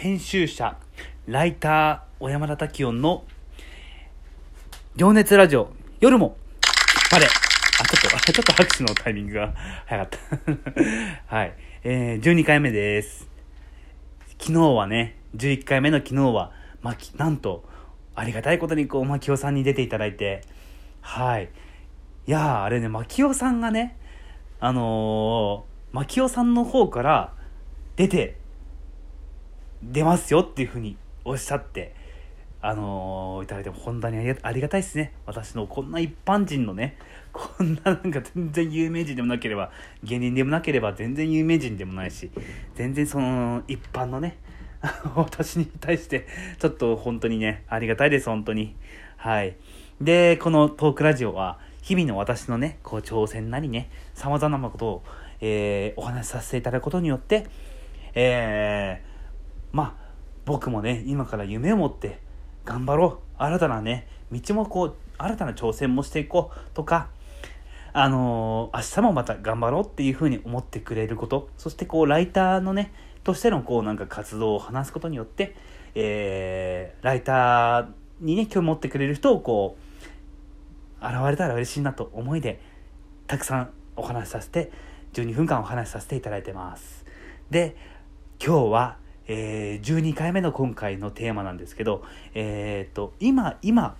編集者、ライター、小山田滝音の、情熱ラジオ、夜も、まで。あ、ちょっと、あ ちょっと拍手のタイミングが早かった。はい。えー、12回目です。昨日はね、11回目の昨日は、まき、なんと、ありがたいことに、こう、まきおさんに出ていただいて、はい。いやー、あれね、まきおさんがね、あのー、まきおさんの方から出て、出ますよっていうふうにおっしゃって、あのーいただいて本当にありがたいですね。私のこんな一般人のね、こんななんか全然有名人でもなければ、芸人でもなければ全然有名人でもないし、全然その一般のね、私に対して、ちょっと本当にね、ありがたいです、本当に。はい。で、このトークラジオは、日々の私のね、こう挑戦なりね、様々なことを、えーお話しさせていただくことによって、えーまあ、僕もね、今から夢を持って頑張ろう。新たなね、道もこう、新たな挑戦もしていこうとか、あのー明日もまた頑張ろうっていうふうに思ってくれること、そしてこう、ライターのね、としてのこう、なんか活動を話すことによって、えーライターにね、興味持ってくれる人をこう、現れたら嬉しいなと思いで、たくさんお話しさせて、12分間お話しさせていただいてます。で、今日は、えー12回目の今回のテーマなんですけど、えーっと、今、今、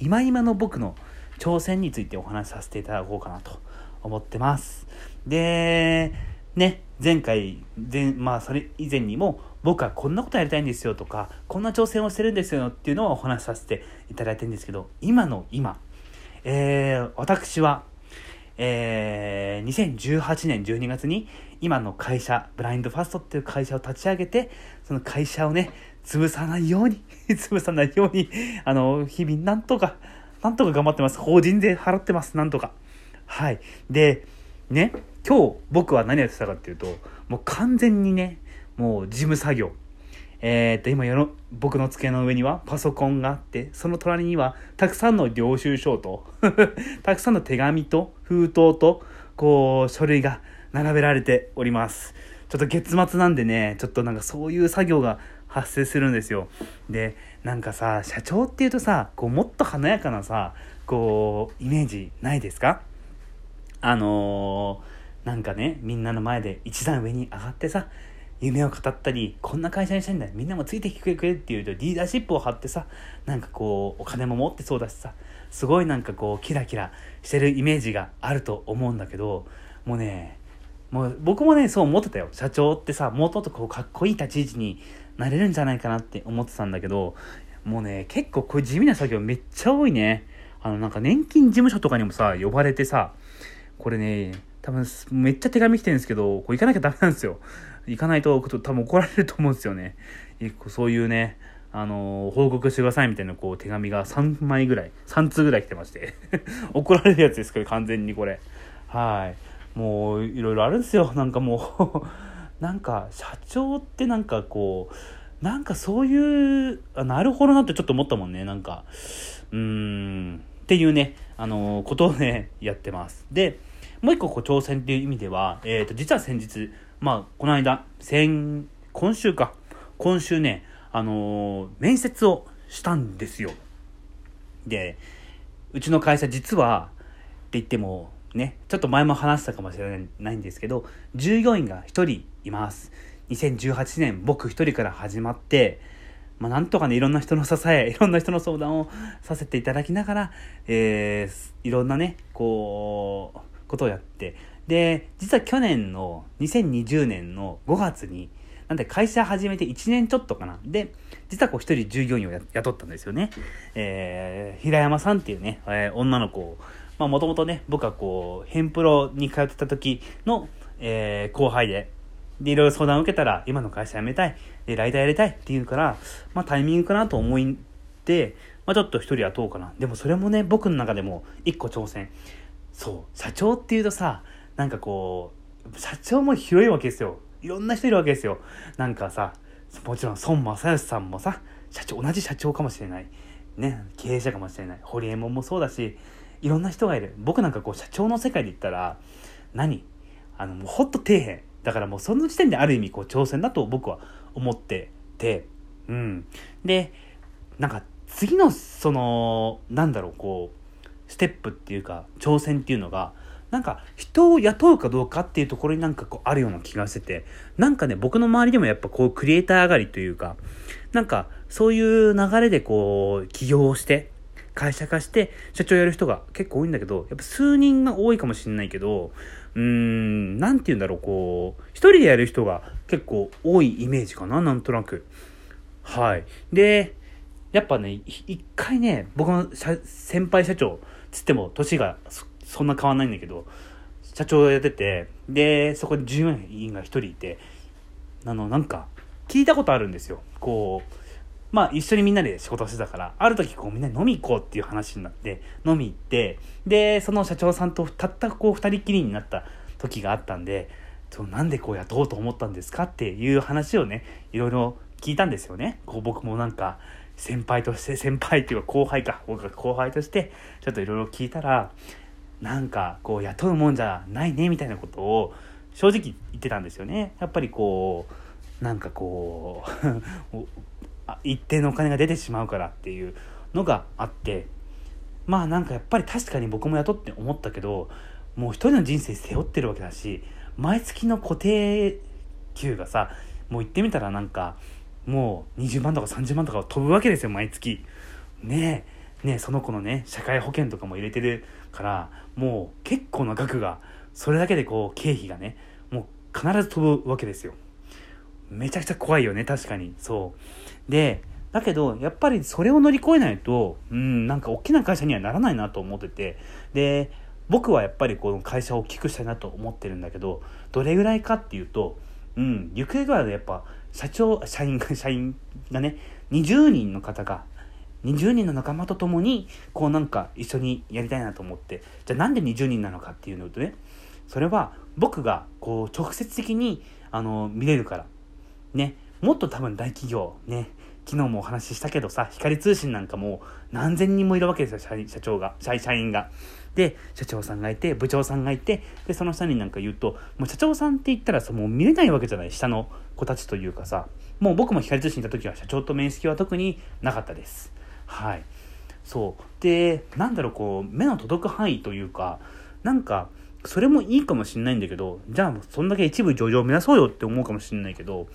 今今の僕の挑戦についてお話しさせていただこうかなと思ってます。で、ね、前回、前、まあ、それ以前にも、僕はこんなことやりたいんですよとか、こんな挑戦をしてるんですよっていうのをお話しさせていただいてるんですけど、今の今、えー私は、えー2018年12月に今の会社、ブラインドファストっていう会社を立ち上げて、その会社をね、潰さないように、潰さないように、あの、日々なんとか、なんとか頑張ってます。法人税払ってます、なんとか。はい。で、ね、今日僕は何やってたかっていうと、もう完全にね、もう事務作業。えー、っと、今の、僕の机の上にはパソコンがあって、その隣にはたくさんの領収書と、たくさんの手紙と封筒と、こう、書類が並べられております。ちょっと月末なんでね、ちょっとなんかそういう作業が発生するんですよ。で、なんかさ、社長っていうとさ、こう、もっと華やかなさ、こう、イメージないですか？あのーなんかね、みんなの前で一段上に上がってさ、夢を語ったり、こんな会社にしたいんだ。みんなもついてきてくれっていうと、リーダーシップを張ってさ、なんかこう、お金も持ってそうだしさ、すごいなんかこう、キラキラしてるイメージがあると思うんだけど、もうね、もう僕もね、そう思ってたよ。社長ってさ、もっとこう、かっこいい立ち位置になれるんじゃないかなって思ってたんだけど、もうね、結構こういう地味な作業めっちゃ多いね。あの、なんか年金事務所とかにもさ、呼ばれてさ、これね、多分めっちゃ手紙来てるんですけど、こう行かなきゃダメなんですよ。行かないと多分怒られると思うんですよね。そういうね、あの報告してくださいみたいなこう手紙が3枚ぐらい、3通ぐらい来てまして。怒られるやつですけど、完全にこれ。はい。もう、いろいろあるんですよ。なんかもう、なんか、社長ってなんかこう、なんかそういう、あなるほどなってちょっと思ったもんね。なんか、うーん、っていうね、あのことをね、やってます。で、もう一個こう挑戦っていう意味では、えっ、と、実は先日、まあ、この間、先、今週か、今週ね、あのー面接をしたんですよ。で、うちの会社実は、って言っても、ね、ちょっと前も話したかもしれないんですけど、従業員が一人います。2018年、僕一人から始まって、まあ、なんとかね、いろんな人の支え、いろんな人の相談をさせていただきながら、えーいろんなね、こう、ことをやって、で、実は去年の2020年の5月に、なんで会社始めて1年ちょっとかな。で、実はこう一人従業員を雇ったんですよね。えー平山さんっていうね、えー女の子を、まあもともとね、僕はこう、ヘンプロに通ってた時の、えー後輩で、で、いろいろ相談を受けたら、今の会社辞めたい、で、ライターやりたいって言うから、まあタイミングかなと思って、まあちょっと一人雇おうかな。でもそれもね、僕の中でも一個挑戦。そう、社長っていうとさ、なんかこう、社長も広いわけですよ。いろんな人いるわけですよ。なんかさ、もちろん孫正義さんもさ、社長、同じ社長かもしれない。ね、経営者かもしれない。堀江門もそうだし、いろんな人がいる。僕なんかこう、社長の世界で言ったら、何？あの、もうほんと底辺。だからもうその時点である意味こう挑戦だと僕は思ってて、うん。で、なんか次のその、なんだろう、こう、ステップっていうか、挑戦っていうのが、なんか人を雇うかどうかっていうところになんかこうあるような気がしてて、なんかね、僕の周りでもやっぱこうクリエイター上がりというか、なんかそういう流れでこう起業をして、会社化して社長やる人が結構多いんだけど、やっぱ数人が多いかもしれないけど、うーん、なんて言うんだろう、こう、一人でやる人が結構多いイメージかな、なんとなく。はい。で、やっぱね、一回ね、僕の先輩社長つっても年がそんな変わんないんだけど、社長やってて、で、そこに従業員が一人いて、あの、なんか、聞いたことあるんですよ。こう、まあ一緒にみんなで仕事してたから、ある時こうみんなで飲み行こうっていう話になって、飲み行って、で、その社長さんとたったこう二人きりになった時があったんで、そのなんでこう雇おうと思ったんですかっていう話をね、いろいろ聞いたんですよね。こう僕もなんか、先輩として、先輩っていうか後輩か、僕が後輩として、ちょっといろいろ聞いたら、なんかこう雇うもんじゃないねみたいなことを正直言ってたんですよね。やっぱりこうなんかこう 一定のお金が出てしまうからっていうのがあってまあなんかやっぱり確かに僕も雇って思ったけどもう一人の人生背負ってるわけだし毎月の固定給がさもう言ってみたらなんかもう20万とか30万とか飛ぶわけですよ毎月ねえね、その子のね、社会保険とかも入れてるから、もう結構な額が、それだけでこう、経費がね、もう必ず飛ぶわけですよ。めちゃくちゃ怖いよね、確かに。そう。で、だけど、やっぱりそれを乗り越えないと、うん、なんか大きな会社にはならないなと思ってて、で、僕はやっぱりこの会社を大きくしたいなと思ってるんだけど、どれぐらいかっていうと、うん、行方具合でやっぱ、社長、社員が、社員がね、20人の方が20人の仲間と共にこうなんか一緒にやりたいなと思って。じゃあなんで20人なのかっていうのとねそれは僕がこう直接的にあの見れるから。ね。もっと多分大企業ね。昨日もお話ししたけどさ光通信なんかも何千人もいるわけですよ社長が。社員が。で社長さんがいて部長さんがいてでその下になんか言うともう社長さんって言ったらさもう見れないわけじゃない。下の子たちというかさ。もう僕も光通信いた時は社長と面識は特になかったです。はい。そう。で、なんだろう、こう、目の届く範囲というか、なんか、それもいいかもしんないんだけど、じゃあ、そんだけ一部上場を目指そうよって思うかもしんないけど、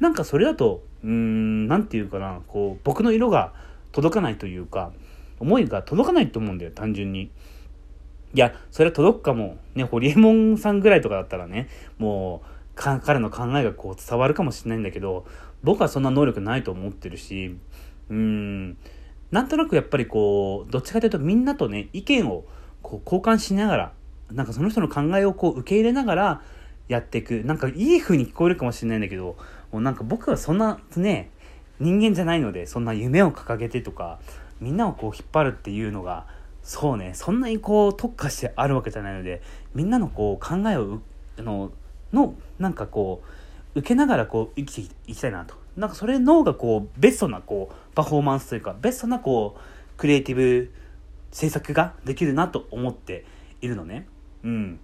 なんかそれだと、うーん、なんていうかな、こう、僕の色が届かないというか、思いが届かないと思うんだよ、単純に。いや、それは届くかも。ね、ホリエモンさんぐらいとかだったらね、もう、彼の考えがこう伝わるかもしれないんだけど、僕はそんな能力ないと思ってるし、うん、なんとなくやっぱりこう、どっちかというとみんなとね、意見をこう交換しながら、なんかその人の考えをこう受け入れながらやっていく。なんかいい風に聞こえるかもしれないんだけど、もうなんか僕はそんなね、人間じゃないので、そんな夢を掲げてとか、みんなをこう引っ張るっていうのが、そうね、そんなにこう特化してあるわけじゃないので、みんなのこう考えを、の、の、なんかこう、受けながらこう生きていきたいなと。なんかそれの方がこう、ベストなこう、パフォーマンスというか、ベストなこう、クリエイティブ制作ができるなと思っているのね。うん。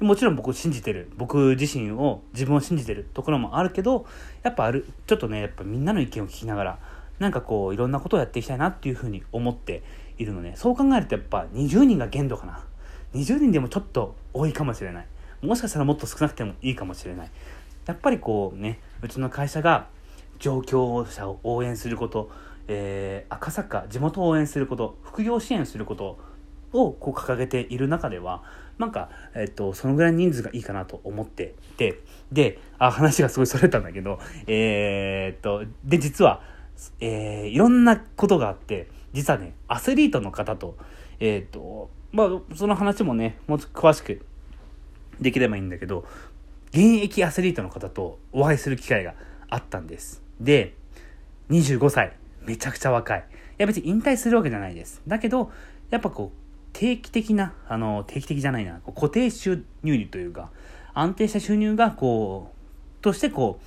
もちろん僕を信じてる。僕自身を、自分を信じてるところもあるけど、やっぱある、ちょっとね、やっぱみんなの意見を聞きながら、なんかこう、いろんなことをやっていきたいなっていうふうに思っているのね。そう考えるとやっぱ20人が限度かな。20人でもちょっと多いかもしれない。もしかしたらもっと少なくてもいいかもしれない。やっぱりこうね、うちの会社が上京者を応援すること、えー、赤坂地元を応援すること副業支援することをこう掲げている中ではなんか、えっと、そのぐらい人数がいいかなと思っていてであ話がすごいそれたんだけどえー、っとで実は、えー、いろんなことがあって実はねアスリートの方とえー、っとまあその話もねもう詳しくできればいいんだけど現役アスリートの方とお会いする機会があったんです。で、25歳。めちゃくちゃ若い。いや別に引退するわけじゃないです。だけど、やっぱこう、定期的な、あの、定期的じゃないな、固定収入というか、安定した収入が、こう、としてこう、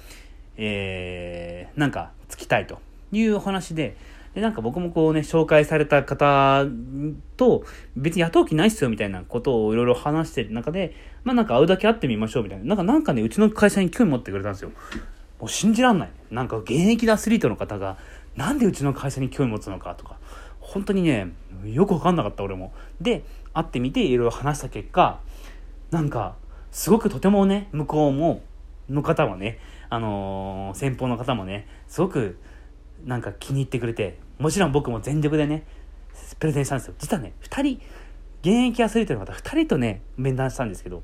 えー、なんか、つきたいというお話で、で、なんか僕もこうね、紹介された方と、別に雇う気ないっすよみたいなことをいろいろ話してる中で、まあなんか会うだけ会ってみましょうみたいな。なんかなんかね、うちの会社に興味持ってくれたんですよ。もう信じらんない。なんか現役のアスリートの方が、なんでうちの会社に興味持つのかとか、本当にね、よくわかんなかった俺も。で、会ってみていろいろ話した結果、なんか、すごくとてもね、向こうも、の方もね、あのー、先方の方もね、すごく、なんか気に入ってくれて、もちろん僕も全力でね、プレゼンしたんですよ。実はね、二人、現役アスリートの方二人とね、面談したんですけど、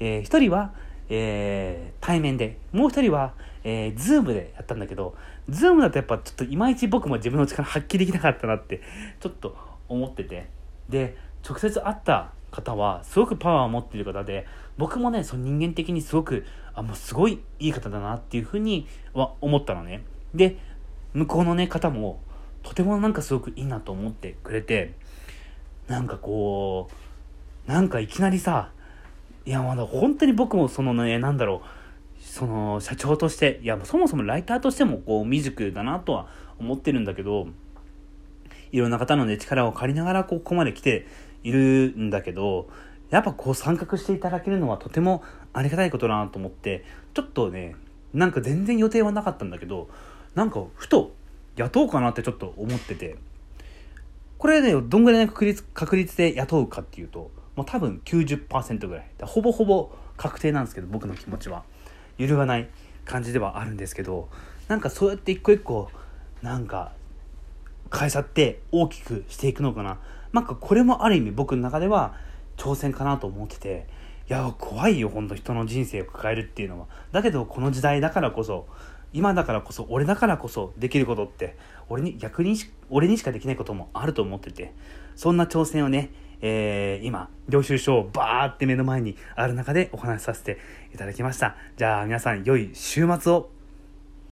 えー、一人は、えー、対面で、もう一人は、えー、ズームでやったんだけど、ズームだとやっぱちょっといまいち僕も自分の力発揮できなかったなって、ちょっと思ってて。で、直接会った方は、すごくパワーを持っている方で、僕もね、その人間的にすごく、あ、もうすごいいい方だなっていうふうには思ったのね。で、向こうのね、方も、とてもなんかすごくいいなと思ってくれて、なんかこう、なんかいきなりさ、いや、まだ本当に僕もそのね、なんだろう、その社長として、いや、そもそもライターとしてもこう未熟だなとは思ってるんだけど、いろんな方のね、力を借りながらここまで来ているんだけど、やっぱこう参画していただけるのはとてもありがたいことだなと思って、ちょっとね、なんか全然予定はなかったんだけど、なんかふと雇うかなってちょっと思ってて、これね、どんぐらいの確率確率で雇うかっていうと、もう多分90%ぐらい。ほぼほぼ確定なんですけど、僕の気持ちは。揺るがない感じではあるんですけど、なんかそうやって一個一個、なんか、会社って大きくしていくのかな。なんかこれもある意味僕の中では挑戦かなと思ってて、いや、怖いよ、ほんと人の人生を抱えるっていうのは。だけど、この時代だからこそ、今だからこそ、俺だからこそできることって、俺に、逆に俺にしかできないこともあると思ってて、そんな挑戦をね、えー、今、領収書をバーって目の前にある中でお話しさせていただきました。じゃあ皆さん、良い週末を